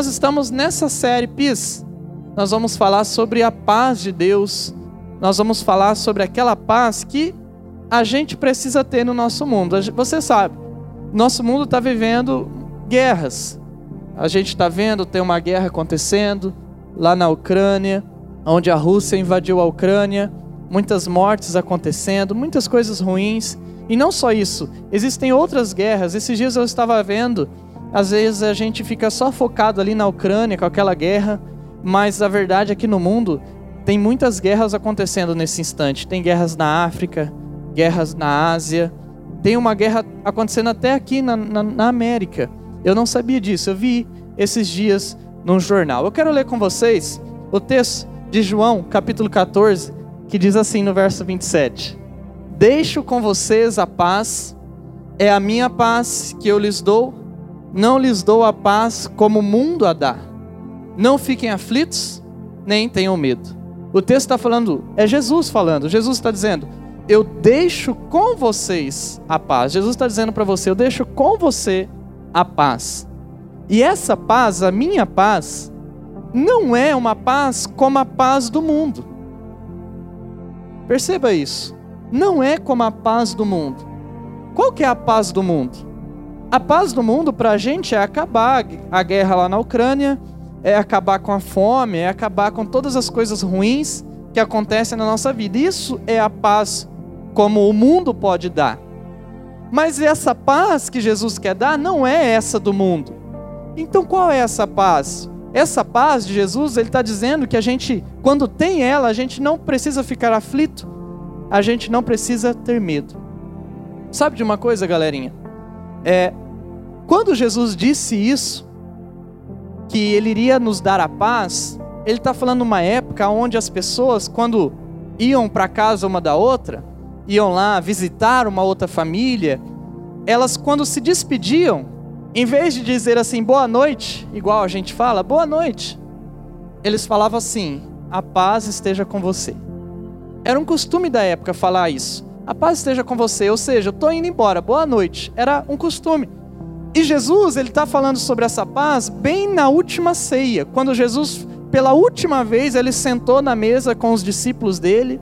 Nós estamos nessa série PIS. Nós vamos falar sobre a paz de Deus. Nós vamos falar sobre aquela paz que a gente precisa ter no nosso mundo. Você sabe, nosso mundo está vivendo guerras. A gente está vendo, tem uma guerra acontecendo lá na Ucrânia, onde a Rússia invadiu a Ucrânia, muitas mortes acontecendo, muitas coisas ruins. E não só isso, existem outras guerras. Esses dias eu estava vendo, às vezes a gente fica só focado ali na Ucrânia com aquela guerra, mas a verdade é que no mundo tem muitas guerras acontecendo nesse instante. Tem guerras na África, guerras na Ásia, tem uma guerra acontecendo até aqui na, na, na América. Eu não sabia disso, eu vi esses dias num jornal. Eu quero ler com vocês o texto de João, capítulo 14, que diz assim no verso 27: Deixo com vocês a paz, é a minha paz que eu lhes dou, não lhes dou a paz como o mundo a dá. Não fiquem aflitos, nem tenham medo. O texto está falando, é Jesus falando, Jesus está dizendo: eu deixo com vocês a paz. Jesus está dizendo para você: eu deixo com você a paz. E essa paz, a minha paz, não é uma paz como a paz do mundo. Perceba isso. Não é como a paz do mundo. Qual que é a paz do mundo? A paz do mundo para a gente é acabar a guerra lá na Ucrânia, é acabar com a fome, é acabar com todas as coisas ruins que acontecem na nossa vida. Isso é a paz como o mundo pode dar. Mas essa paz que Jesus quer dar não é essa do mundo. Então qual é essa paz? Essa paz de Jesus, ele está dizendo que a gente, quando tem ela, a gente não precisa ficar aflito, a gente não precisa ter medo. Sabe de uma coisa, galerinha? É, quando Jesus disse isso, que ele iria nos dar a paz, ele está falando numa época onde as pessoas, quando iam para casa uma da outra, iam lá visitar uma outra família, elas quando se despediam, em vez de dizer assim boa noite, igual a gente fala, boa noite, eles falavam assim: a paz esteja com você. Era um costume da época falar isso. A paz esteja com você, ou seja, eu estou indo embora, boa noite. Era um costume. E Jesus, ele está falando sobre essa paz bem na última ceia, quando Jesus, pela última vez, ele sentou na mesa com os discípulos dele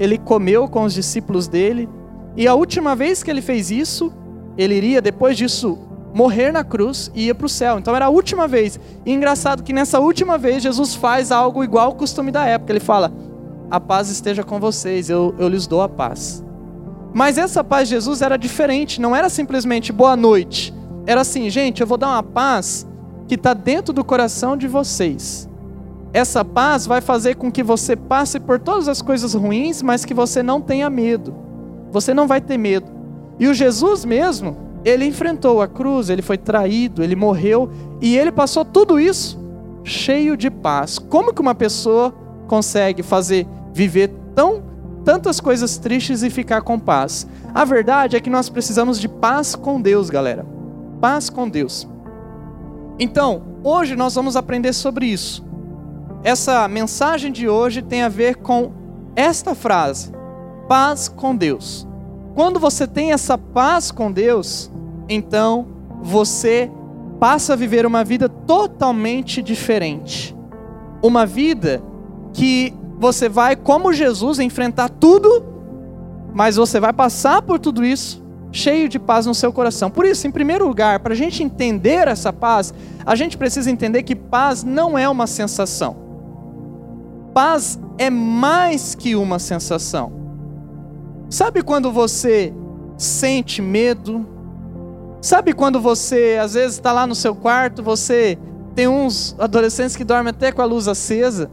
ele comeu com os discípulos dele, e a última vez que ele fez isso, ele iria, depois disso, morrer na cruz e ia para o céu. Então era a última vez. E engraçado que nessa última vez Jesus faz algo igual ao costume da época. Ele fala: A paz esteja com vocês, eu, eu lhes dou a paz. Mas essa paz de Jesus era diferente, não era simplesmente boa noite. Era assim, gente, eu vou dar uma paz que está dentro do coração de vocês. Essa paz vai fazer com que você passe por todas as coisas ruins, mas que você não tenha medo. Você não vai ter medo. E o Jesus mesmo, ele enfrentou a cruz, ele foi traído, ele morreu e ele passou tudo isso cheio de paz. Como que uma pessoa consegue fazer viver tão tantas coisas tristes e ficar com paz? A verdade é que nós precisamos de paz com Deus, galera. Paz com Deus. Então, hoje nós vamos aprender sobre isso. Essa mensagem de hoje tem a ver com esta frase: paz com Deus. Quando você tem essa paz com Deus, então você passa a viver uma vida totalmente diferente. Uma vida que você vai, como Jesus, enfrentar tudo, mas você vai passar por tudo isso cheio de paz no seu coração. Por isso, em primeiro lugar, para a gente entender essa paz, a gente precisa entender que paz não é uma sensação. Paz é mais que uma sensação. Sabe quando você sente medo? Sabe quando você, às vezes, está lá no seu quarto, você tem uns adolescentes que dormem até com a luz acesa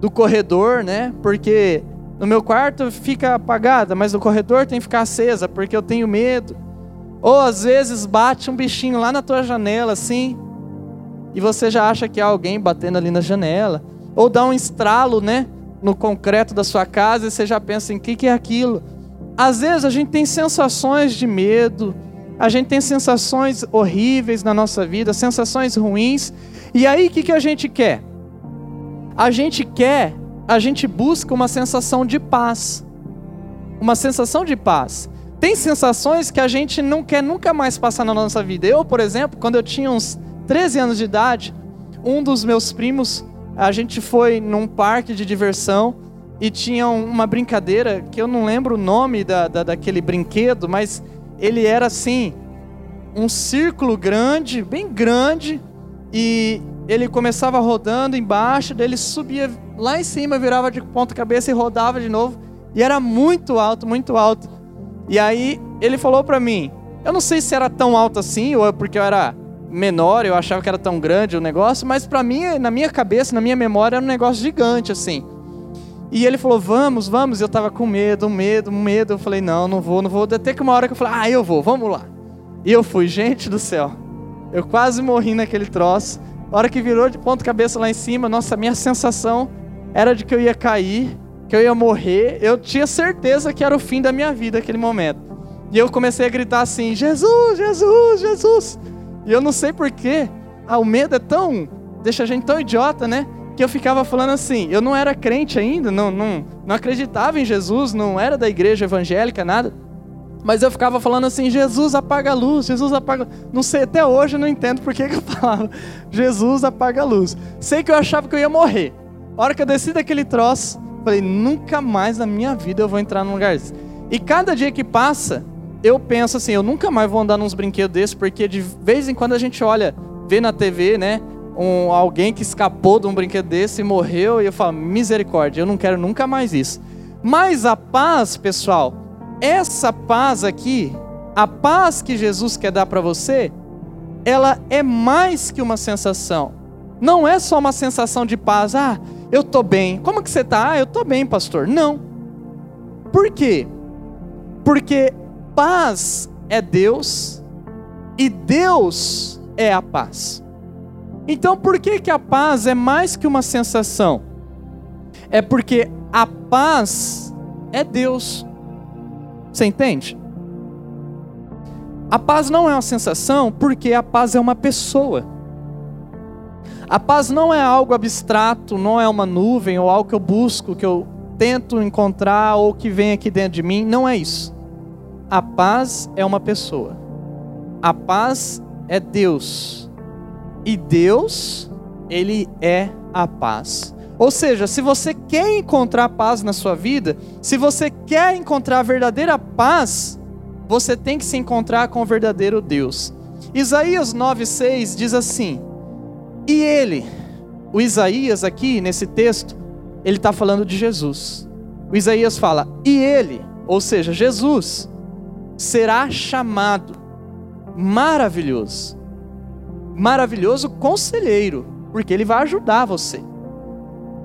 do corredor, né? Porque no meu quarto fica apagada, mas no corredor tem que ficar acesa, porque eu tenho medo. Ou às vezes bate um bichinho lá na tua janela, assim, e você já acha que há alguém batendo ali na janela. Ou dá um estralo, né? No concreto da sua casa e você já pensa em que, que é aquilo. Às vezes a gente tem sensações de medo, a gente tem sensações horríveis na nossa vida, sensações ruins. E aí o que, que a gente quer? A gente quer, a gente busca uma sensação de paz. Uma sensação de paz. Tem sensações que a gente não quer nunca mais passar na nossa vida. Eu, por exemplo, quando eu tinha uns 13 anos de idade, um dos meus primos, a gente foi num parque de diversão e tinha uma brincadeira que eu não lembro o nome da, da, daquele brinquedo, mas ele era assim, um círculo grande, bem grande, e ele começava rodando embaixo, daí ele subia lá em cima, virava de ponta cabeça e rodava de novo, e era muito alto, muito alto. E aí ele falou para mim, eu não sei se era tão alto assim, ou é porque eu era menor, eu achava que era tão grande o negócio, mas para mim, na minha cabeça, na minha memória, era um negócio gigante assim. E ele falou, vamos, vamos. Eu tava com medo, medo, medo. Eu falei, não, não vou, não vou. Até que uma hora que eu falei, ah, eu vou, vamos lá. E eu fui, gente do céu. Eu quase morri naquele troço. A hora que virou de ponta cabeça lá em cima, nossa, minha sensação era de que eu ia cair, que eu ia morrer. Eu tinha certeza que era o fim da minha vida aquele momento. E eu comecei a gritar assim: Jesus, Jesus, Jesus. E eu não sei porquê. Ah, o medo é tão. deixa a gente tão idiota, né? Que eu ficava falando assim. Eu não era crente ainda, não, não, não acreditava em Jesus, não era da igreja evangélica, nada. Mas eu ficava falando assim: Jesus apaga a luz, Jesus apaga. Não sei, até hoje eu não entendo por que, eu falava: Jesus apaga a luz. Sei que eu achava que eu ia morrer. A hora que eu desci daquele troço, falei: nunca mais na minha vida eu vou entrar num lugar desse. E cada dia que passa, eu penso assim: eu nunca mais vou andar nos brinquedos desses, porque de vez em quando a gente olha, vê na TV, né? Um, alguém que escapou de um brinquedo desse e morreu, e eu falo: misericórdia, eu não quero nunca mais isso. Mas a paz, pessoal, essa paz aqui, a paz que Jesus quer dar para você, ela é mais que uma sensação. Não é só uma sensação de paz. Ah, eu tô bem. Como que você tá? Ah, eu tô bem, pastor. Não. Por quê? Porque paz é Deus e Deus é a paz. Então, por que que a paz é mais que uma sensação? É porque a paz é Deus. Você entende? A paz não é uma sensação, porque a paz é uma pessoa. A paz não é algo abstrato, não é uma nuvem ou algo que eu busco, que eu tento encontrar ou que vem aqui dentro de mim. Não é isso. A paz é uma pessoa. A paz é Deus. E Deus, Ele é a paz. Ou seja, se você quer encontrar paz na sua vida, se você quer encontrar a verdadeira paz, você tem que se encontrar com o verdadeiro Deus. Isaías 9,6 diz assim: E ele, o Isaías aqui nesse texto, ele está falando de Jesus. O Isaías fala: E ele, ou seja, Jesus, será chamado maravilhoso. Maravilhoso conselheiro, porque ele vai ajudar você.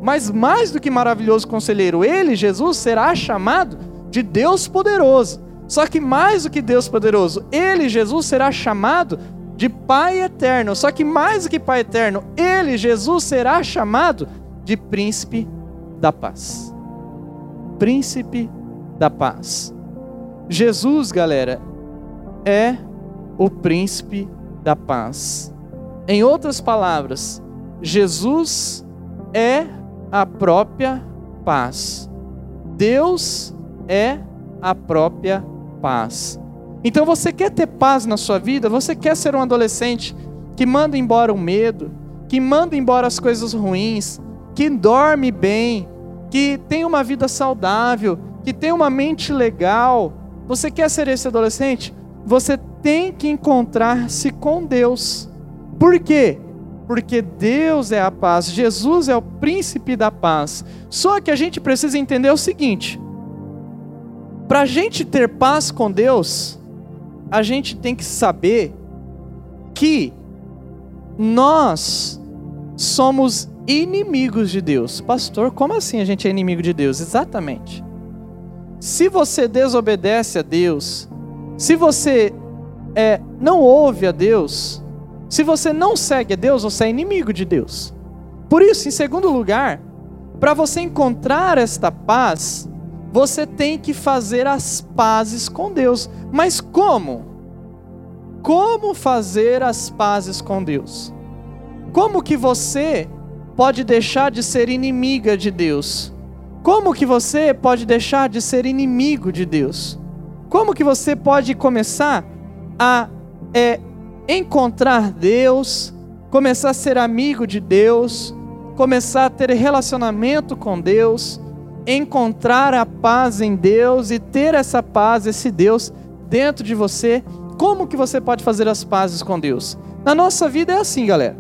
Mas mais do que maravilhoso conselheiro, ele, Jesus, será chamado de Deus poderoso. Só que mais do que Deus poderoso, ele, Jesus, será chamado de Pai eterno. Só que mais do que Pai eterno, ele, Jesus, será chamado de Príncipe da Paz. Príncipe da Paz. Jesus, galera, é o Príncipe da Paz. Em outras palavras, Jesus é a própria paz. Deus é a própria paz. Então você quer ter paz na sua vida? Você quer ser um adolescente que manda embora o medo, que manda embora as coisas ruins, que dorme bem, que tem uma vida saudável, que tem uma mente legal? Você quer ser esse adolescente? Você tem que encontrar-se com Deus. Por quê? Porque Deus é a paz, Jesus é o príncipe da paz. Só que a gente precisa entender o seguinte: para a gente ter paz com Deus, a gente tem que saber que nós somos inimigos de Deus. Pastor, como assim a gente é inimigo de Deus? Exatamente. Se você desobedece a Deus, se você é, não ouve a Deus, se você não segue a Deus, você é inimigo de Deus. Por isso, em segundo lugar, para você encontrar esta paz, você tem que fazer as pazes com Deus. Mas como? Como fazer as pazes com Deus? Como que você pode deixar de ser inimiga de Deus? Como que você pode deixar de ser inimigo de Deus? Como que você pode começar a é, encontrar Deus começar a ser amigo de Deus, começar a ter relacionamento com Deus, encontrar a paz em Deus e ter essa paz, esse Deus dentro de você. Como que você pode fazer as pazes com Deus? Na nossa vida é assim, galera.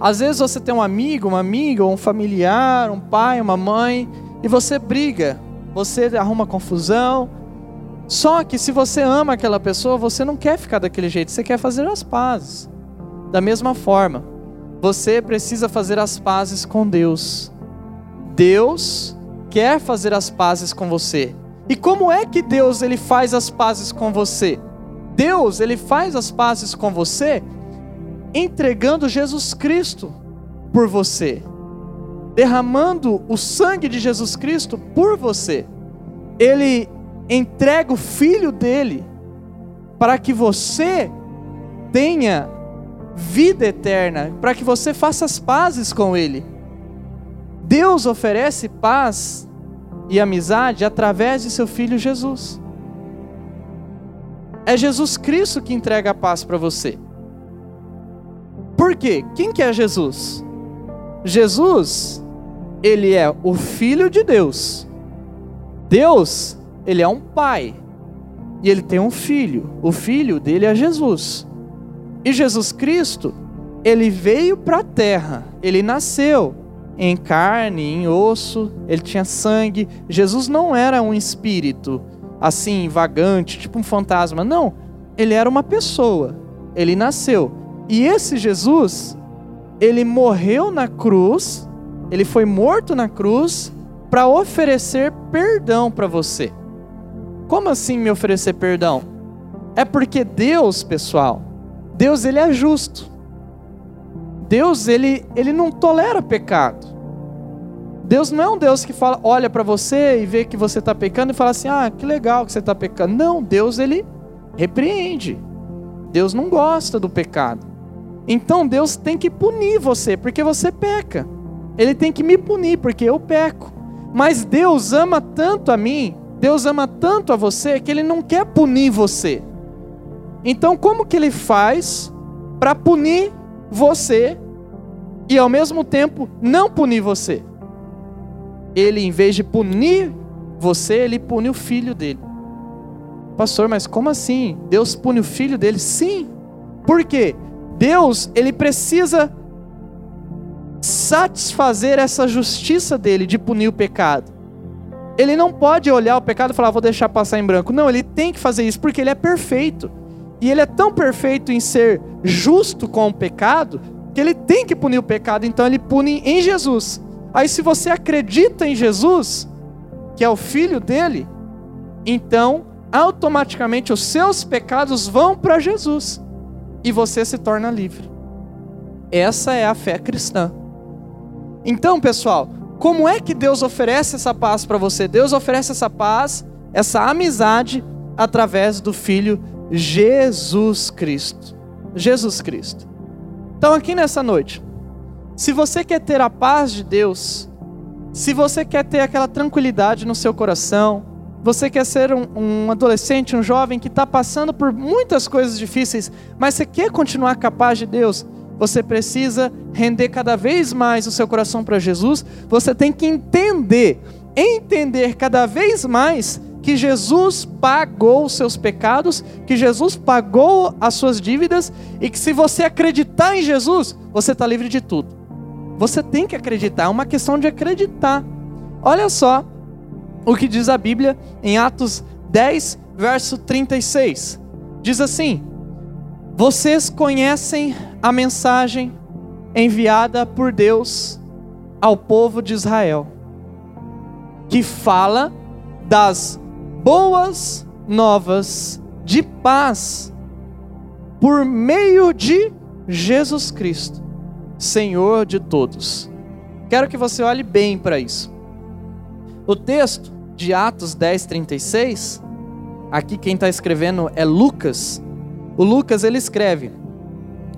Às vezes você tem um amigo, uma amiga, um familiar, um pai, uma mãe, e você briga, você arruma confusão. Só que se você ama aquela pessoa, você não quer ficar daquele jeito, você quer fazer as pazes. Da mesma forma, você precisa fazer as pazes com Deus. Deus quer fazer as pazes com você. E como é que Deus ele faz as pazes com você? Deus ele faz as pazes com você entregando Jesus Cristo por você, derramando o sangue de Jesus Cristo por você. Ele entrega o filho dele para que você tenha vida eterna, para que você faça as pazes com Ele. Deus oferece paz e amizade através de seu Filho Jesus. É Jesus Cristo que entrega a paz para você. Por quê? Quem que é Jesus? Jesus, ele é o Filho de Deus. Deus, ele é um pai. E ele tem um filho. O filho dele é Jesus. E Jesus Cristo, ele veio para a terra, ele nasceu em carne, em osso, ele tinha sangue. Jesus não era um espírito assim, vagante, tipo um fantasma. Não, ele era uma pessoa. Ele nasceu. E esse Jesus, ele morreu na cruz, ele foi morto na cruz para oferecer perdão para você. Como assim me oferecer perdão? É porque Deus, pessoal, Deus ele é justo. Deus ele, ele não tolera pecado. Deus não é um Deus que fala, olha para você e vê que você está pecando e fala assim, ah, que legal que você está pecando. Não, Deus ele repreende. Deus não gosta do pecado. Então Deus tem que punir você porque você peca. Ele tem que me punir porque eu peco. Mas Deus ama tanto a mim, Deus ama tanto a você que ele não quer punir você. Então, como que ele faz para punir você e ao mesmo tempo não punir você? Ele, em vez de punir você, ele pune o filho dele. Pastor, mas como assim? Deus pune o filho dele? Sim. Por quê? Deus, ele precisa satisfazer essa justiça dele de punir o pecado. Ele não pode olhar o pecado e falar, vou deixar passar em branco. Não, ele tem que fazer isso porque ele é perfeito. E ele é tão perfeito em ser justo com o pecado, que ele tem que punir o pecado, então ele pune em Jesus. Aí, se você acredita em Jesus, que é o filho dele, então automaticamente os seus pecados vão para Jesus e você se torna livre. Essa é a fé cristã. Então, pessoal, como é que Deus oferece essa paz para você? Deus oferece essa paz, essa amizade através do filho Jesus Cristo. Jesus Cristo. Então, aqui nessa noite, se você quer ter a paz de Deus, se você quer ter aquela tranquilidade no seu coração, você quer ser um, um adolescente, um jovem que está passando por muitas coisas difíceis, mas você quer continuar capaz de Deus, você precisa render cada vez mais o seu coração para Jesus. Você tem que entender, entender cada vez mais que Jesus pagou os seus pecados, que Jesus pagou as suas dívidas e que se você acreditar em Jesus, você está livre de tudo. Você tem que acreditar, é uma questão de acreditar. Olha só o que diz a Bíblia em Atos 10, verso 36. Diz assim: Vocês conhecem a mensagem enviada por Deus ao povo de Israel, que fala das boas novas de paz por meio de Jesus Cristo, Senhor de todos. Quero que você olhe bem para isso. O texto de Atos 10:36, aqui quem está escrevendo é Lucas. O Lucas ele escreve: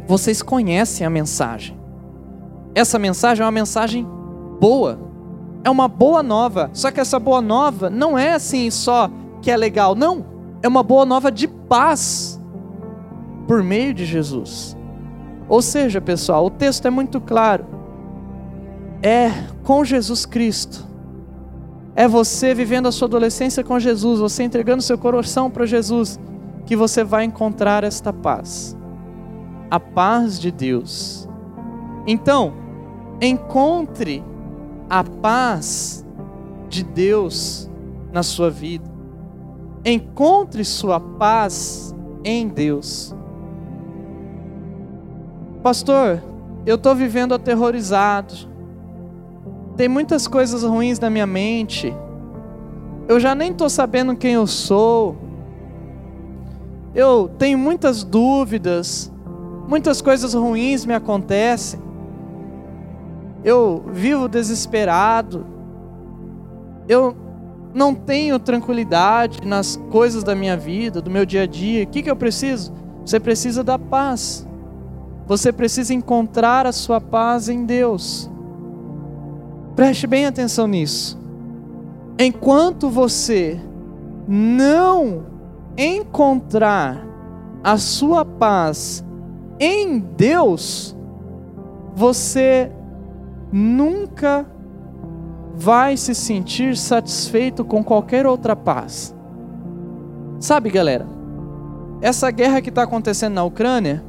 Vocês conhecem a mensagem. Essa mensagem é uma mensagem boa, é uma boa nova. Só que essa boa nova não é assim só que é legal, não. É uma boa nova de paz por meio de Jesus. Ou seja, pessoal, o texto é muito claro. É com Jesus Cristo. É você vivendo a sua adolescência com Jesus, você entregando seu coração para Jesus, que você vai encontrar esta paz. A paz de Deus. Então, encontre a paz de Deus na sua vida. Encontre sua paz em Deus. Pastor, eu estou vivendo aterrorizado. Tem muitas coisas ruins na minha mente. Eu já nem estou sabendo quem eu sou. Eu tenho muitas dúvidas. Muitas coisas ruins me acontecem. Eu vivo desesperado. Eu não tenho tranquilidade nas coisas da minha vida, do meu dia a dia. O que, que eu preciso? Você precisa da paz. Você precisa encontrar a sua paz em Deus. Preste bem atenção nisso. Enquanto você não encontrar a sua paz em Deus, você nunca vai se sentir satisfeito com qualquer outra paz. Sabe, galera, essa guerra que está acontecendo na Ucrânia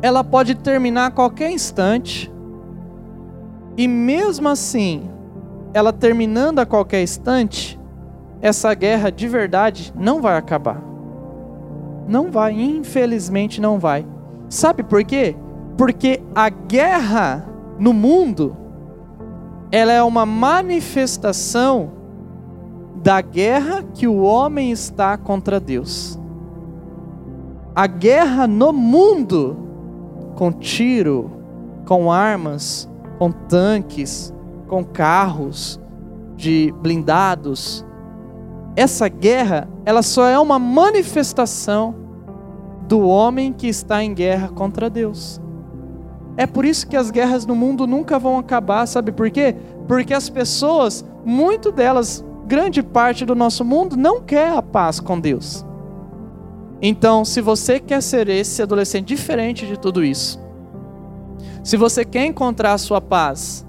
ela pode terminar a qualquer instante, e mesmo assim, ela terminando a qualquer instante, essa guerra de verdade não vai acabar. Não vai, infelizmente não vai. Sabe por quê? Porque a guerra no mundo ela é uma manifestação da guerra que o homem está contra Deus. A guerra no mundo com tiro, com armas, com tanques, com carros de blindados. Essa guerra, ela só é uma manifestação do homem que está em guerra contra Deus. É por isso que as guerras no mundo nunca vão acabar, sabe por quê? Porque as pessoas, muito delas, grande parte do nosso mundo, não quer a paz com Deus. Então, se você quer ser esse adolescente diferente de tudo isso, se você quer encontrar a sua paz,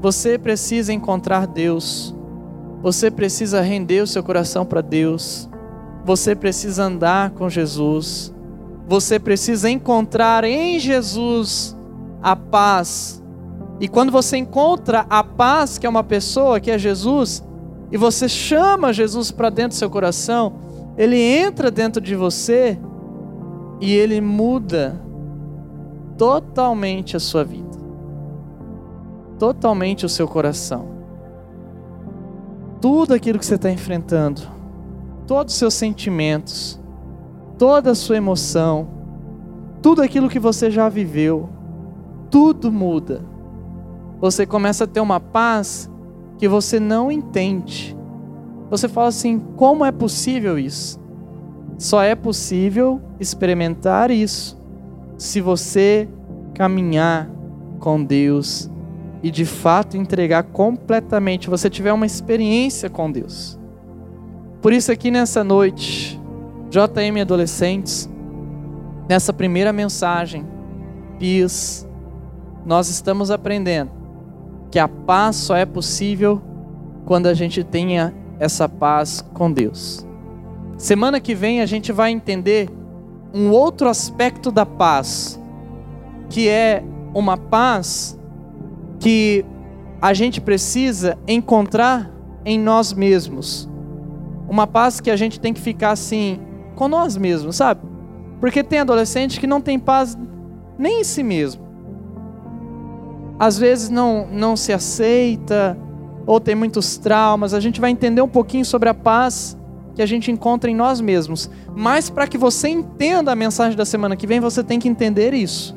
você precisa encontrar Deus. Você precisa render o seu coração para Deus. Você precisa andar com Jesus. Você precisa encontrar em Jesus a paz. E quando você encontra a paz, que é uma pessoa, que é Jesus, e você chama Jesus para dentro do seu coração, ele entra dentro de você e ele muda totalmente a sua vida, totalmente o seu coração. Tudo aquilo que você está enfrentando, todos os seus sentimentos, toda a sua emoção, tudo aquilo que você já viveu, tudo muda. Você começa a ter uma paz que você não entende você fala assim: como é possível isso? Só é possível experimentar isso se você caminhar com Deus e de fato entregar completamente, você tiver uma experiência com Deus. Por isso, aqui nessa noite, JM Adolescentes, nessa primeira mensagem, PIS, nós estamos aprendendo que a paz só é possível quando a gente tenha essa paz com Deus. Semana que vem a gente vai entender um outro aspecto da paz, que é uma paz que a gente precisa encontrar em nós mesmos. Uma paz que a gente tem que ficar assim com nós mesmos, sabe? Porque tem adolescente que não tem paz nem em si mesmo. Às vezes não não se aceita, ou tem muitos traumas, a gente vai entender um pouquinho sobre a paz que a gente encontra em nós mesmos. Mas para que você entenda a mensagem da semana que vem, você tem que entender isso.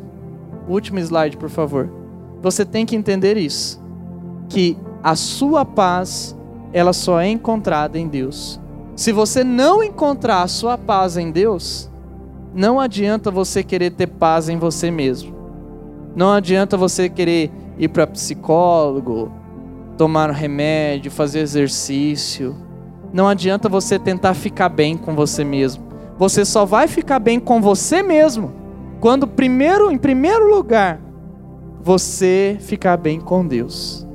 Último slide, por favor. Você tem que entender isso, que a sua paz, ela só é encontrada em Deus. Se você não encontrar a sua paz em Deus, não adianta você querer ter paz em você mesmo. Não adianta você querer ir para psicólogo, tomar remédio, fazer exercício. Não adianta você tentar ficar bem com você mesmo. Você só vai ficar bem com você mesmo Quando primeiro, em primeiro lugar, você ficar bem com Deus.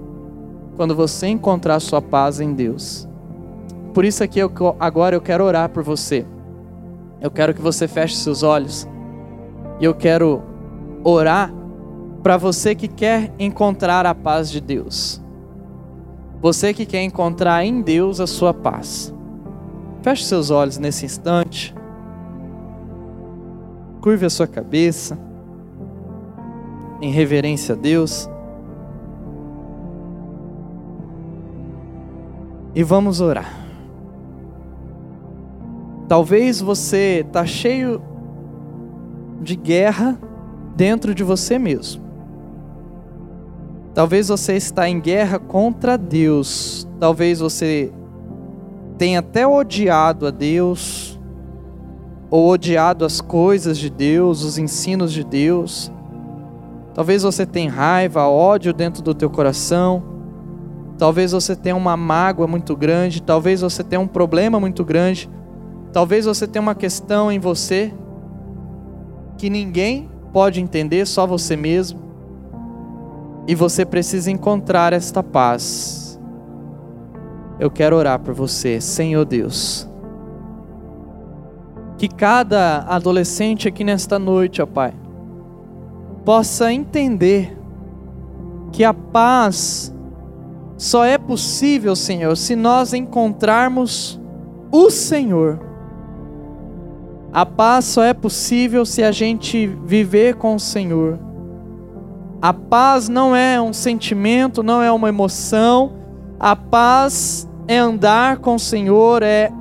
Quando você encontrar sua paz em Deus. Por isso aqui eu, agora eu quero orar por você. Eu quero que você feche seus olhos. E eu quero orar para você que quer encontrar a paz de Deus. Você que quer encontrar em Deus a sua paz. Feche seus olhos nesse instante. Curve a sua cabeça. Em reverência a Deus. E vamos orar. Talvez você está cheio de guerra dentro de você mesmo. Talvez você está em guerra contra Deus. Talvez você tenha até odiado a Deus ou odiado as coisas de Deus, os ensinos de Deus. Talvez você tenha raiva, ódio dentro do teu coração. Talvez você tenha uma mágoa muito grande, talvez você tenha um problema muito grande. Talvez você tenha uma questão em você que ninguém pode entender, só você mesmo. E você precisa encontrar esta paz. Eu quero orar por você, Senhor Deus. Que cada adolescente aqui nesta noite, ó Pai, possa entender que a paz só é possível, Senhor, se nós encontrarmos o Senhor. A paz só é possível se a gente viver com o Senhor. A paz não é um sentimento, não é uma emoção. A paz é andar com o Senhor, é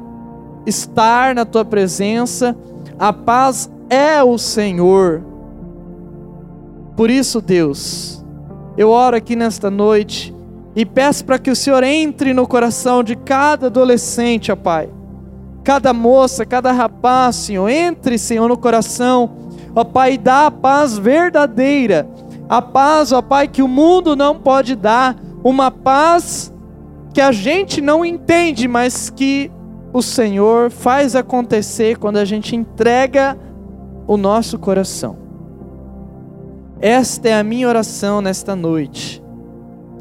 estar na tua presença. A paz é o Senhor. Por isso, Deus, eu oro aqui nesta noite e peço para que o Senhor entre no coração de cada adolescente, ó Pai cada moça, cada rapaz, Senhor, entre, Senhor, no coração, ó Pai, dá a paz verdadeira, a paz, ó Pai, que o mundo não pode dar, uma paz que a gente não entende, mas que o Senhor faz acontecer quando a gente entrega o nosso coração. Esta é a minha oração nesta noite,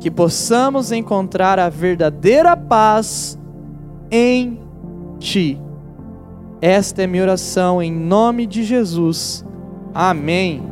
que possamos encontrar a verdadeira paz em ti. Esta é minha oração em nome de Jesus. Amém.